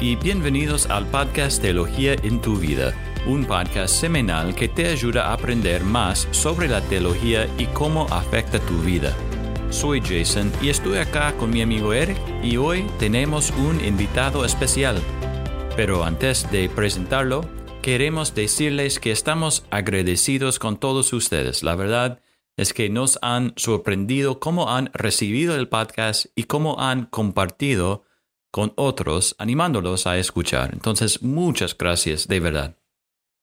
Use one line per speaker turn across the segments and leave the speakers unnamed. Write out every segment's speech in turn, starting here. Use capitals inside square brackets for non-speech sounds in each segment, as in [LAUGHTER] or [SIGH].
Y bienvenidos al podcast Teología en tu vida, un podcast semanal que te ayuda a aprender más sobre la teología y cómo afecta tu vida. Soy Jason y estoy acá con mi amigo Eric y hoy tenemos un invitado especial. Pero antes de presentarlo, queremos decirles que estamos agradecidos con todos ustedes. La verdad es que nos han sorprendido cómo han recibido el podcast y cómo han compartido con otros, animándolos a escuchar. Entonces, muchas gracias de verdad.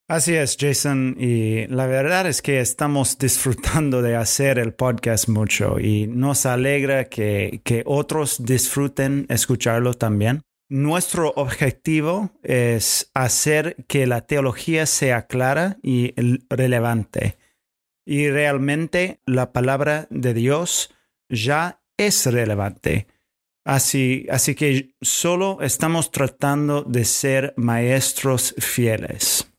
Así es, Jason, y la verdad es que estamos disfrutando de hacer el podcast mucho y nos alegra que, que otros disfruten escucharlo también. Nuestro objetivo es hacer que la teología sea clara y relevante. Y realmente la palabra de Dios ya es relevante. Así, así que solo estamos tratando de ser maestros fieles.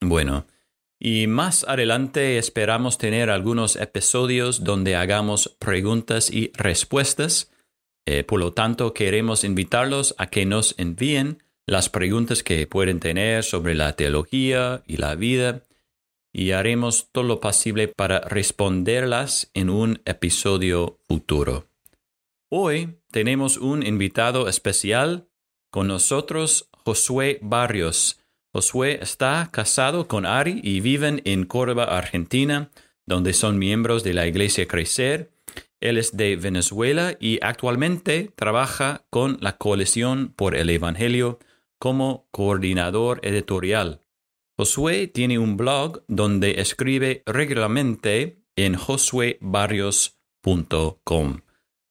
Bueno, y más adelante esperamos tener algunos episodios donde hagamos preguntas y respuestas. Eh, por lo tanto, queremos invitarlos a que nos envíen las preguntas que pueden tener sobre la teología y la vida y haremos todo lo posible para responderlas en un episodio futuro. Hoy tenemos un invitado especial con nosotros, Josué Barrios. Josué está casado con Ari y viven en Córdoba, Argentina, donde son miembros de la Iglesia Crecer. Él es de Venezuela y actualmente trabaja con la Coalición por el Evangelio como coordinador editorial. Josué tiene un blog donde escribe regularmente en josuebarrios.com.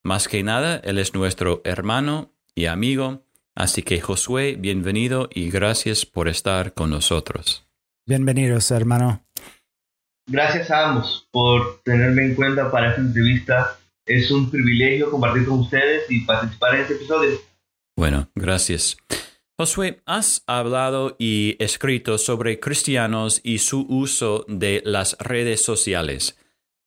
Más que nada, Él es nuestro hermano y amigo, así que Josué, bienvenido y gracias por estar con nosotros.
Bienvenidos, hermano.
Gracias a ambos por tenerme en cuenta para esta entrevista. Es un privilegio compartir con ustedes y participar en este episodio.
Bueno, gracias. Josué, has hablado y escrito sobre cristianos y su uso de las redes sociales.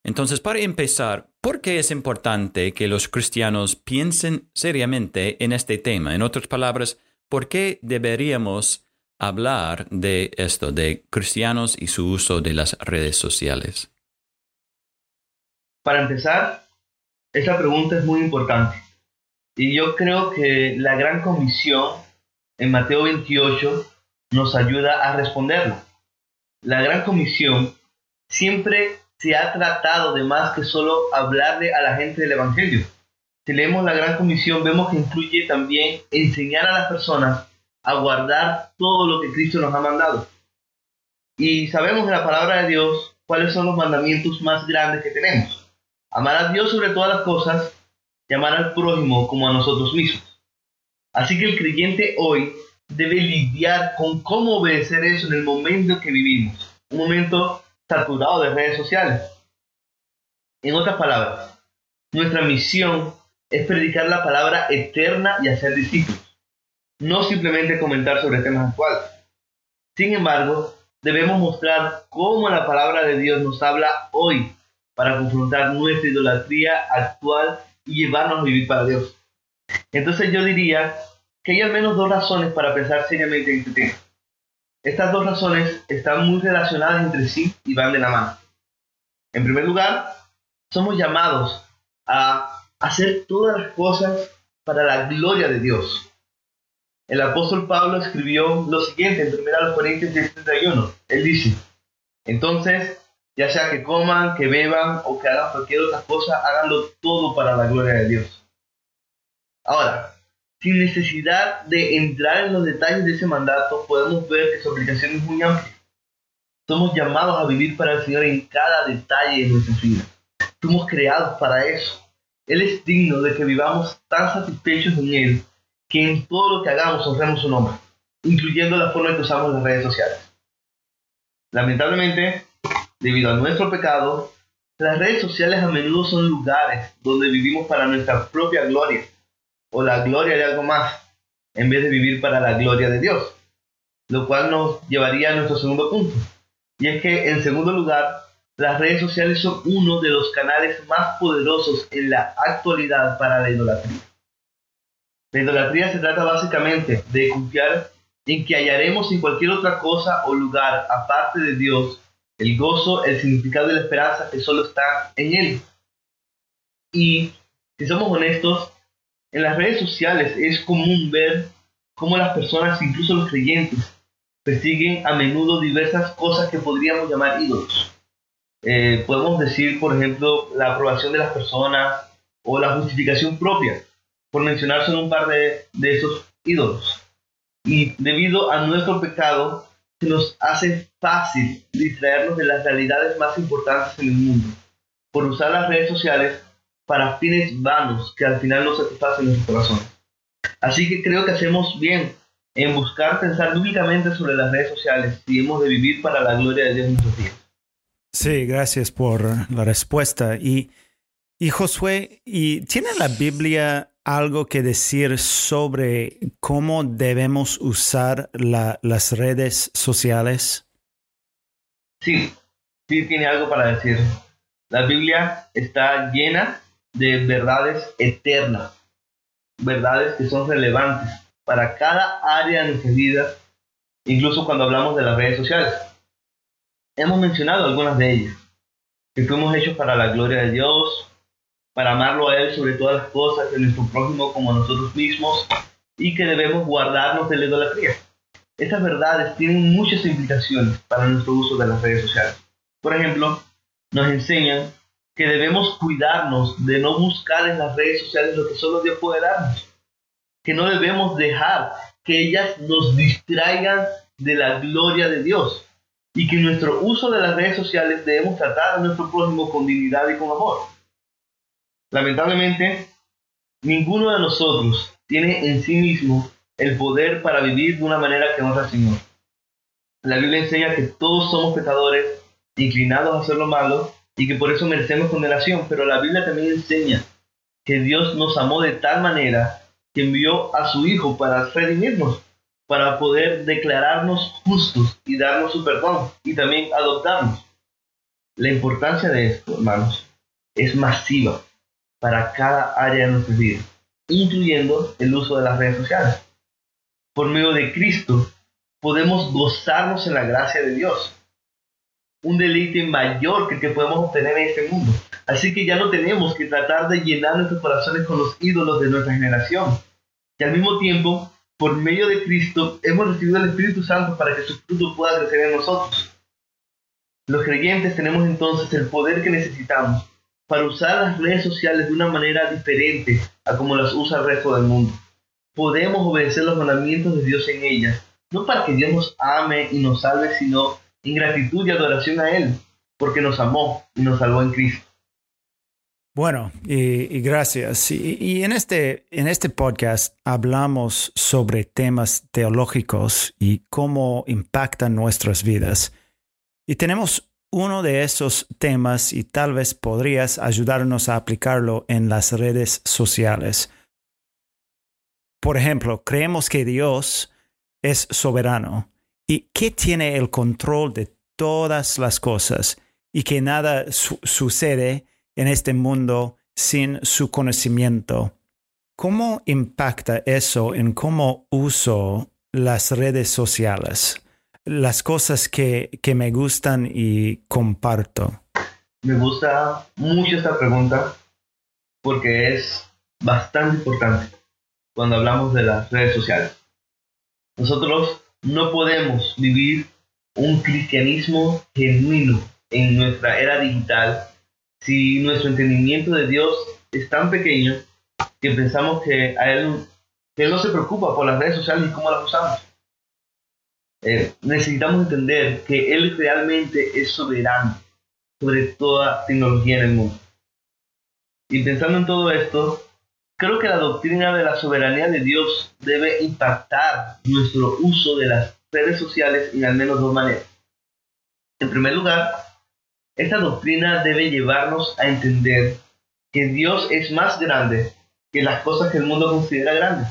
Entonces, para empezar, ¿por qué es importante que los cristianos piensen seriamente en este tema? En otras palabras, ¿por qué deberíamos hablar de esto, de cristianos y su uso de las redes sociales?
Para empezar, esta pregunta es muy importante. Y yo creo que la gran comisión en Mateo 28 nos ayuda a responderla. La gran comisión siempre se ha tratado de más que solo hablarle a la gente del Evangelio. Si leemos la Gran Comisión, vemos que incluye también enseñar a las personas a guardar todo lo que Cristo nos ha mandado. Y sabemos en la palabra de Dios cuáles son los mandamientos más grandes que tenemos. Amar a Dios sobre todas las cosas y amar al prójimo como a nosotros mismos. Así que el creyente hoy debe lidiar con cómo obedecer eso en el momento que vivimos. Un momento saturado de redes sociales. En otras palabras, nuestra misión es predicar la palabra eterna y hacer discípulos, no simplemente comentar sobre temas actuales. Sin embargo, debemos mostrar cómo la palabra de Dios nos habla hoy para confrontar nuestra idolatría actual y llevarnos a vivir para Dios. Entonces yo diría que hay al menos dos razones para pensar seriamente en este tema. Estas dos razones están muy relacionadas entre sí y van de la mano. En primer lugar, somos llamados a hacer todas las cosas para la gloria de Dios. El apóstol Pablo escribió lo siguiente en 1 Corintios 10:31. Él dice, entonces, ya sea que coman, que beban o que hagan cualquier otra cosa, háganlo todo para la gloria de Dios. Ahora, sin necesidad de entrar en los detalles de ese mandato, podemos ver que su aplicación es muy amplia. Somos llamados a vivir para el Señor en cada detalle de nuestra vida. Fuimos creados para eso. Él es digno de que vivamos tan satisfechos en Él que en todo lo que hagamos honremos su nombre, incluyendo la forma en que usamos las redes sociales. Lamentablemente, debido a nuestro pecado, las redes sociales a menudo son lugares donde vivimos para nuestra propia gloria o la gloria de algo más, en vez de vivir para la gloria de Dios. Lo cual nos llevaría a nuestro segundo punto. Y es que, en segundo lugar, las redes sociales son uno de los canales más poderosos en la actualidad para la idolatría. La idolatría se trata básicamente de confiar en que hallaremos en cualquier otra cosa o lugar aparte de Dios el gozo, el significado y la esperanza que solo está en Él. Y si somos honestos, en las redes sociales es común ver cómo las personas, incluso los creyentes, persiguen a menudo diversas cosas que podríamos llamar ídolos. Eh, podemos decir, por ejemplo, la aprobación de las personas o la justificación propia, por mencionar solo un par de, de esos ídolos. Y debido a nuestro pecado, se nos hace fácil distraernos de las realidades más importantes en el mundo, por usar las redes sociales para fines vanos que al final no satisfacen nuestro corazón. Así que creo que hacemos bien en buscar pensar bíblicamente sobre las redes sociales si hemos de vivir para la gloria de Dios en nuestros días.
Sí, gracias por la respuesta. Y, y Josué, ¿y ¿tiene la Biblia algo que decir sobre cómo debemos usar las redes sociales?
Sí, sí tiene algo para decir. La Biblia está llena de verdades eternas, verdades que son relevantes para cada área de nuestra vida, incluso cuando hablamos de las redes sociales. Hemos mencionado algunas de ellas, que fuimos hechos para la gloria de Dios, para amarlo a Él sobre todas las cosas, de nuestro prójimo como nosotros mismos, y que debemos guardarnos de la idolatría. Estas verdades tienen muchas implicaciones para nuestro uso de las redes sociales. Por ejemplo, nos enseñan que debemos cuidarnos de no buscar en las redes sociales lo que solo Dios puede darnos. Que no debemos dejar que ellas nos distraigan de la gloria de Dios. Y que nuestro uso de las redes sociales debemos tratar a nuestro prójimo con dignidad y con amor. Lamentablemente, ninguno de nosotros tiene en sí mismo el poder para vivir de una manera que honra al Señor. La Biblia enseña que todos somos pecadores, inclinados a hacer lo malo, y que por eso merecemos condenación, pero la Biblia también enseña que Dios nos amó de tal manera que envió a su Hijo para redimirnos, para poder declararnos justos y darnos su perdón y también adoptarnos. La importancia de esto, hermanos, es masiva para cada área de nuestra vida, incluyendo el uso de las redes sociales. Por medio de Cristo podemos gozarnos en la gracia de Dios un deleite mayor que el que podemos obtener en este mundo. Así que ya no tenemos que tratar de llenar nuestros corazones con los ídolos de nuestra generación. Y al mismo tiempo, por medio de Cristo, hemos recibido el Espíritu Santo para que su fruto pueda crecer en nosotros. Los creyentes tenemos entonces el poder que necesitamos para usar las redes sociales de una manera diferente a como las usa el resto del mundo. Podemos obedecer los mandamientos de Dios en ellas, no para que Dios nos ame y nos salve, sino en gratitud y adoración a Él, porque nos amó y nos salvó en Cristo.
Bueno, y, gracias. Y, en, este, en este podcast hablamos sobre temas teológicos y cómo impactan nuestras vidas. Y tenemos uno de esos temas y tal vez podrías ayudarnos a aplicarlo en las redes sociales. Por ejemplo, creemos que Dios es soberano y que tiene el control de todas las cosas y que nada sucede en este mundo sin su conocimiento. ¿Cómo impacta eso en cómo uso las redes sociales? Las cosas que, que me gustan y comparto.
Me gusta mucho esta pregunta porque es bastante importante cuando hablamos de las redes sociales. Nosotros no podemos vivir un cristianismo genuino en nuestra era digital si nuestro entendimiento de Dios es tan pequeño que pensamos que a Él, no se preocupa por las redes sociales y cómo las usamos. Eh, necesitamos entender que Él realmente es soberano sobre toda tecnología en el mundo. Y pensando en todo esto, Creo que la doctrina de la soberanía de Dios debe impactar nuestro uso de las redes sociales en al menos dos maneras. En primer lugar, esta doctrina debe llevarnos a entender que Dios es más grande que las cosas que el mundo considera grandes.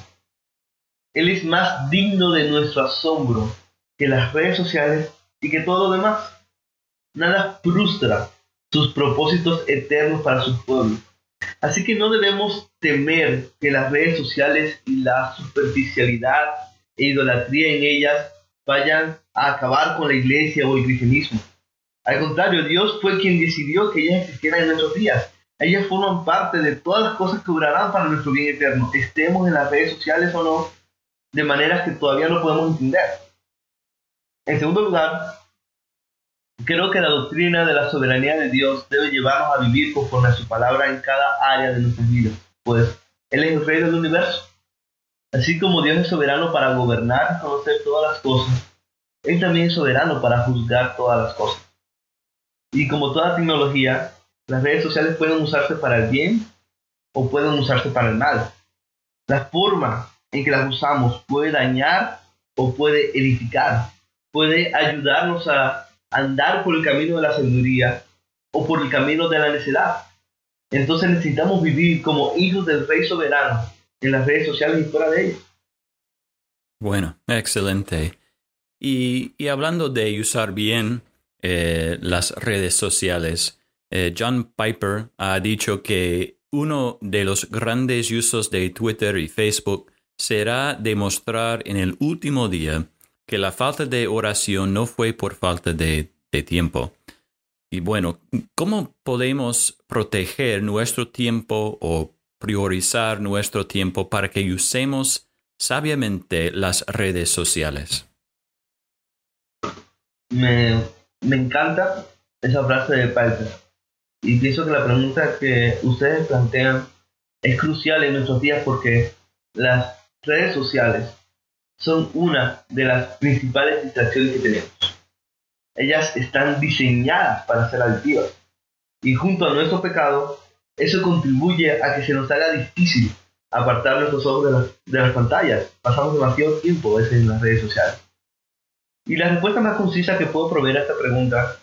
Él es más digno de nuestro asombro que las redes sociales y que todo lo demás. Nada frustra sus propósitos eternos para su pueblo Así que no debemos temer que las redes sociales y la superficialidad e idolatría en ellas vayan a acabar con la iglesia o el cristianismo. Al contrario, Dios fue quien decidió que ellas existieran en nuestros días. Ellas forman parte de todas las cosas que durarán para nuestro bien eterno, estemos en las redes sociales o no, de maneras que todavía no podemos entender. En segundo lugar, creo que la doctrina de la soberanía de Dios debe llevarnos a vivir conforme a su palabra en cada área de nuestra vida, pues Él es el rey del universo. Así como Dios es soberano para gobernar y conocer todas las cosas, Él también es soberano para juzgar todas las cosas. Y como toda tecnología, las redes sociales pueden usarse para el bien o pueden usarse para el mal. La forma en que las usamos puede dañar o puede edificar, puede ayudarnos a andar por el camino de la sabiduría o por el camino de la necedad. Entonces necesitamos vivir como hijos del Rey soberano en las redes sociales y fuera de ellas.
Bueno, excelente. Y, hablando de usar bien eh, las redes sociales, eh, John Piper ha dicho que uno de los grandes usos de Twitter y Facebook será demostrar en el último día que la falta de oración no fue por falta de, tiempo. Y bueno, ¿cómo podemos proteger nuestro tiempo o priorizar nuestro tiempo para que usemos sabiamente las redes sociales?
Me, me encanta esa frase de Piper. Y pienso que la pregunta que ustedes plantean es crucial en nuestros días porque las redes sociales son una de las principales distracciones que tenemos. Ellas están diseñadas para ser adictivas. Y junto a nuestro pecado, eso contribuye a que se nos haga difícil apartar nuestros ojos de las, de las pantallas. Pasamos demasiado tiempo a veces en las redes sociales. Y la respuesta más concisa que puedo proveer a esta pregunta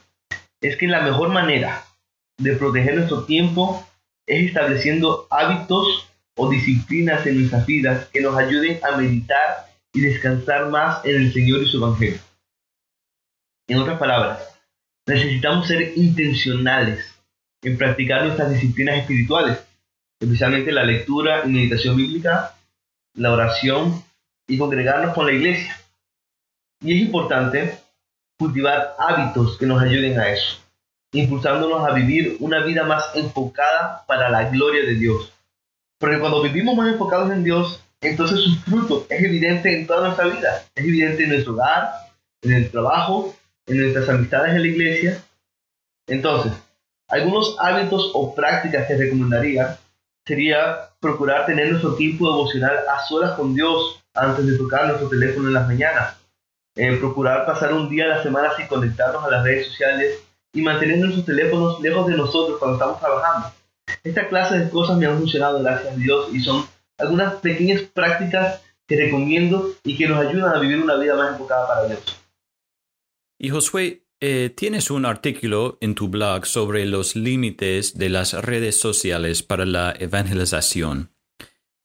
es que la mejor manera de proteger nuestro tiempo es estableciendo hábitos o disciplinas en nuestras vidas que nos ayuden a meditar y descansar más en el Señor y su Evangelio. En otras palabras, necesitamos ser intencionales en practicar nuestras disciplinas espirituales, especialmente la lectura y meditación bíblica, la oración y congregarnos con la iglesia. Y es importante cultivar hábitos que nos ayuden a eso impulsándonos a vivir una vida más enfocada para la gloria de Dios. Porque cuando vivimos más enfocados en Dios, entonces su fruto es evidente en toda nuestra vida. Es evidente en nuestro hogar, en el trabajo, en nuestras amistades en la iglesia. Entonces, algunos hábitos o prácticas que recomendaría sería procurar tener nuestro tiempo devocional a solas con Dios antes de tocar nuestro teléfono en las mañanas. Eh, procurar pasar un día a la semana sin conectarnos a las redes sociales y mantener nuestros teléfonos lejos de nosotros cuando estamos trabajando. Esta clase de cosas me han funcionado gracias a Dios y son algunas pequeñas prácticas que recomiendo y que nos ayudan a vivir una vida más enfocada para Dios.
Y Josué, eh, tienes un artículo en tu blog sobre los límites de las redes sociales para la evangelización.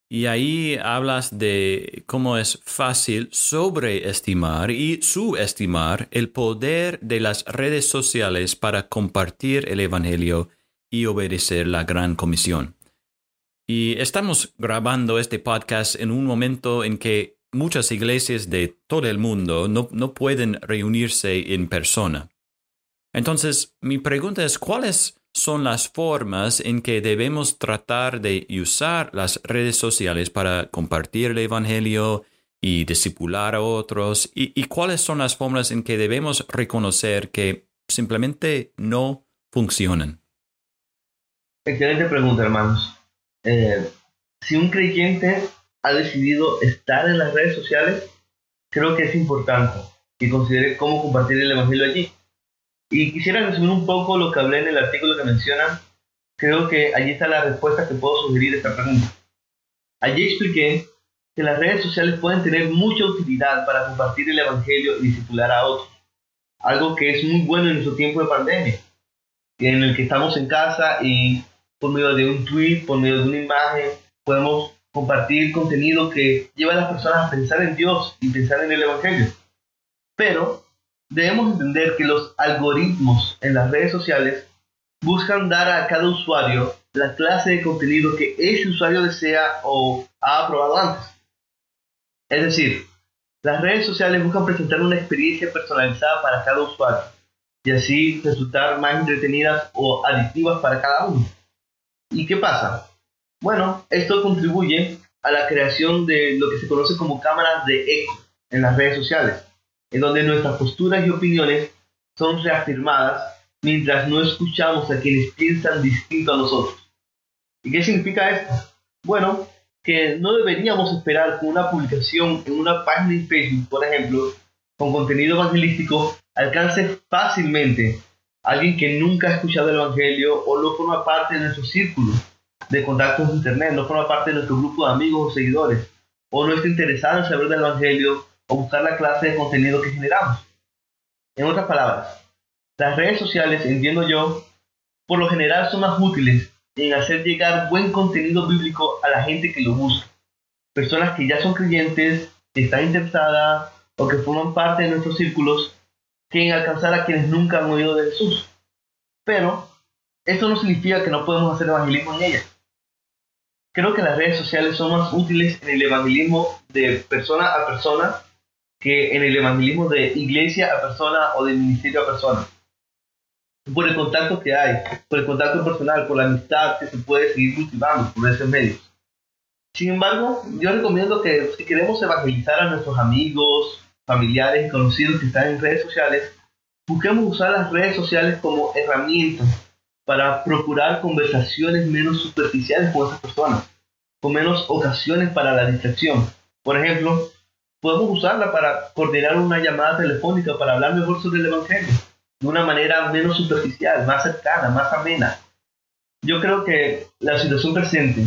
Y ahí hablas de cómo es fácil sobreestimar y subestimar el poder de las redes sociales para compartir el Evangelio y obedecer la gran comisión. Y estamos grabando este podcast en un momento en que muchas iglesias de todo el mundo no, no pueden reunirse en persona. Entonces, mi pregunta es, ¿cuáles son las formas en que debemos tratar de usar las redes sociales para compartir el Evangelio y discipular a otros? ¿Y, cuáles son las formas en que debemos reconocer que simplemente no funcionan?
Excelente pregunta, hermanos. Eh, si un creyente ha decidido estar en las redes sociales, creo que es importante que considere cómo compartir el Evangelio allí. Y quisiera resumir un poco lo que hablé en el artículo que mencionan. Creo que allí está la respuesta que puedo sugerir a esta pregunta. Allí expliqué que las redes sociales pueden tener mucha utilidad para compartir el Evangelio y discipular a otros. Algo que es muy bueno en nuestro tiempo de pandemia, en el que estamos en casa y por medio de un tweet, por medio de una imagen, podemos compartir contenido que lleva a las personas a pensar en Dios y pensar en el Evangelio. Pero debemos entender que los algoritmos en las redes sociales buscan dar a cada usuario la clase de contenido que ese usuario desea o ha aprobado antes. Es decir, las redes sociales buscan presentar una experiencia personalizada para cada usuario y así resultar más entretenidas o adictivas para cada uno. ¿Y qué pasa? Bueno, esto contribuye a la creación de lo que se conoce como cámaras de eco en las redes sociales, en donde nuestras posturas y opiniones son reafirmadas mientras no escuchamos a quienes piensan distinto a nosotros. ¿Y qué significa esto? Bueno, que no deberíamos esperar que una publicación en una página de Facebook, por ejemplo, con contenido evangelístico, alcance fácilmente alguien que nunca ha escuchado el Evangelio o no forma parte de nuestro círculo de contactos en Internet, no forma parte de nuestro grupo de amigos o seguidores, o no está interesado en saber del Evangelio o buscar la clase de contenido que generamos. En otras palabras, las redes sociales, entiendo yo, por lo general son más útiles en hacer llegar buen contenido bíblico a la gente que lo busca. Personas que ya son creyentes, que están interesadas o que forman parte de nuestros círculos, que en alcanzar a quienes nunca han oído de Jesús. Pero eso no significa que no podemos hacer evangelismo en ellas. Creo que las redes sociales son más útiles en el evangelismo de persona a persona que en el evangelismo de iglesia a persona o de ministerio a persona por el contacto que hay, por el contacto personal, por la amistad que se puede seguir cultivando por esos medios. Sin embargo, yo recomiendo que si queremos evangelizar a nuestros amigos, familiares y conocidos que están en redes sociales, busquemos usar las redes sociales como herramientas para procurar conversaciones menos superficiales con esas personas, con menos ocasiones para la distracción. Por ejemplo, podemos usarla para coordinar una llamada telefónica para hablar mejor sobre el Evangelio de una manera menos superficial, más cercana, más amena. Yo creo que la situación presente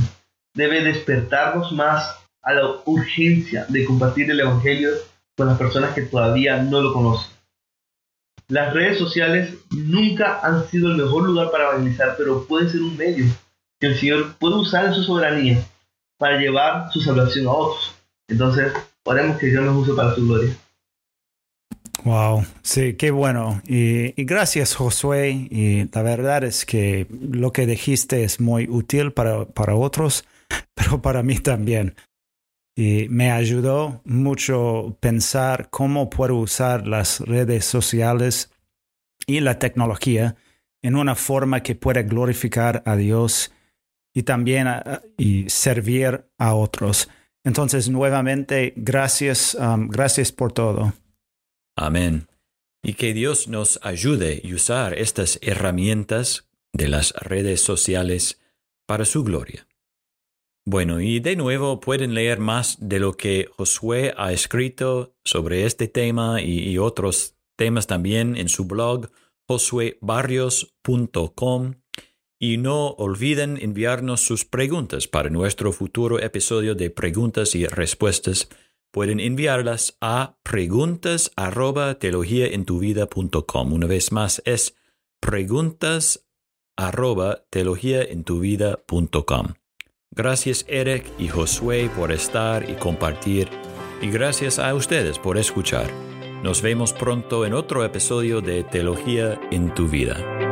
debe despertarnos más a la urgencia de compartir el Evangelio con las personas que todavía no lo conocen. Las redes sociales nunca han sido el mejor lugar para evangelizar, pero pueden ser un medio que el Señor puede usar en su soberanía para llevar su salvación a otros. Entonces, oremos que Dios nos use para su gloria.
Wow, sí, qué bueno. Y, gracias, Josué. Y la verdad es que lo que dijiste es muy útil para, para otros, [LAUGHS] pero para mí también. Y me ayudó mucho pensar cómo puedo usar las redes sociales y la tecnología en una forma que pueda glorificar a Dios y también y servir a otros. Entonces, nuevamente, gracias, um, gracias por todo.
Amén. Y que Dios nos ayude a usar estas herramientas de las redes sociales para su gloria. Bueno, y de nuevo pueden leer más de lo que Josué ha escrito sobre este tema y, otros temas también en su blog josuebarrios.com y no olviden enviarnos sus preguntas para nuestro futuro episodio de preguntas y respuestas pueden enviarlas a preguntas arroba teologiaentuvida.com. Una vez más es preguntas arroba teologiaentuvida.com. Gracias Eric y Josué por estar y compartir y gracias a ustedes por escuchar. Nos vemos pronto en otro episodio de Teología en tu vida.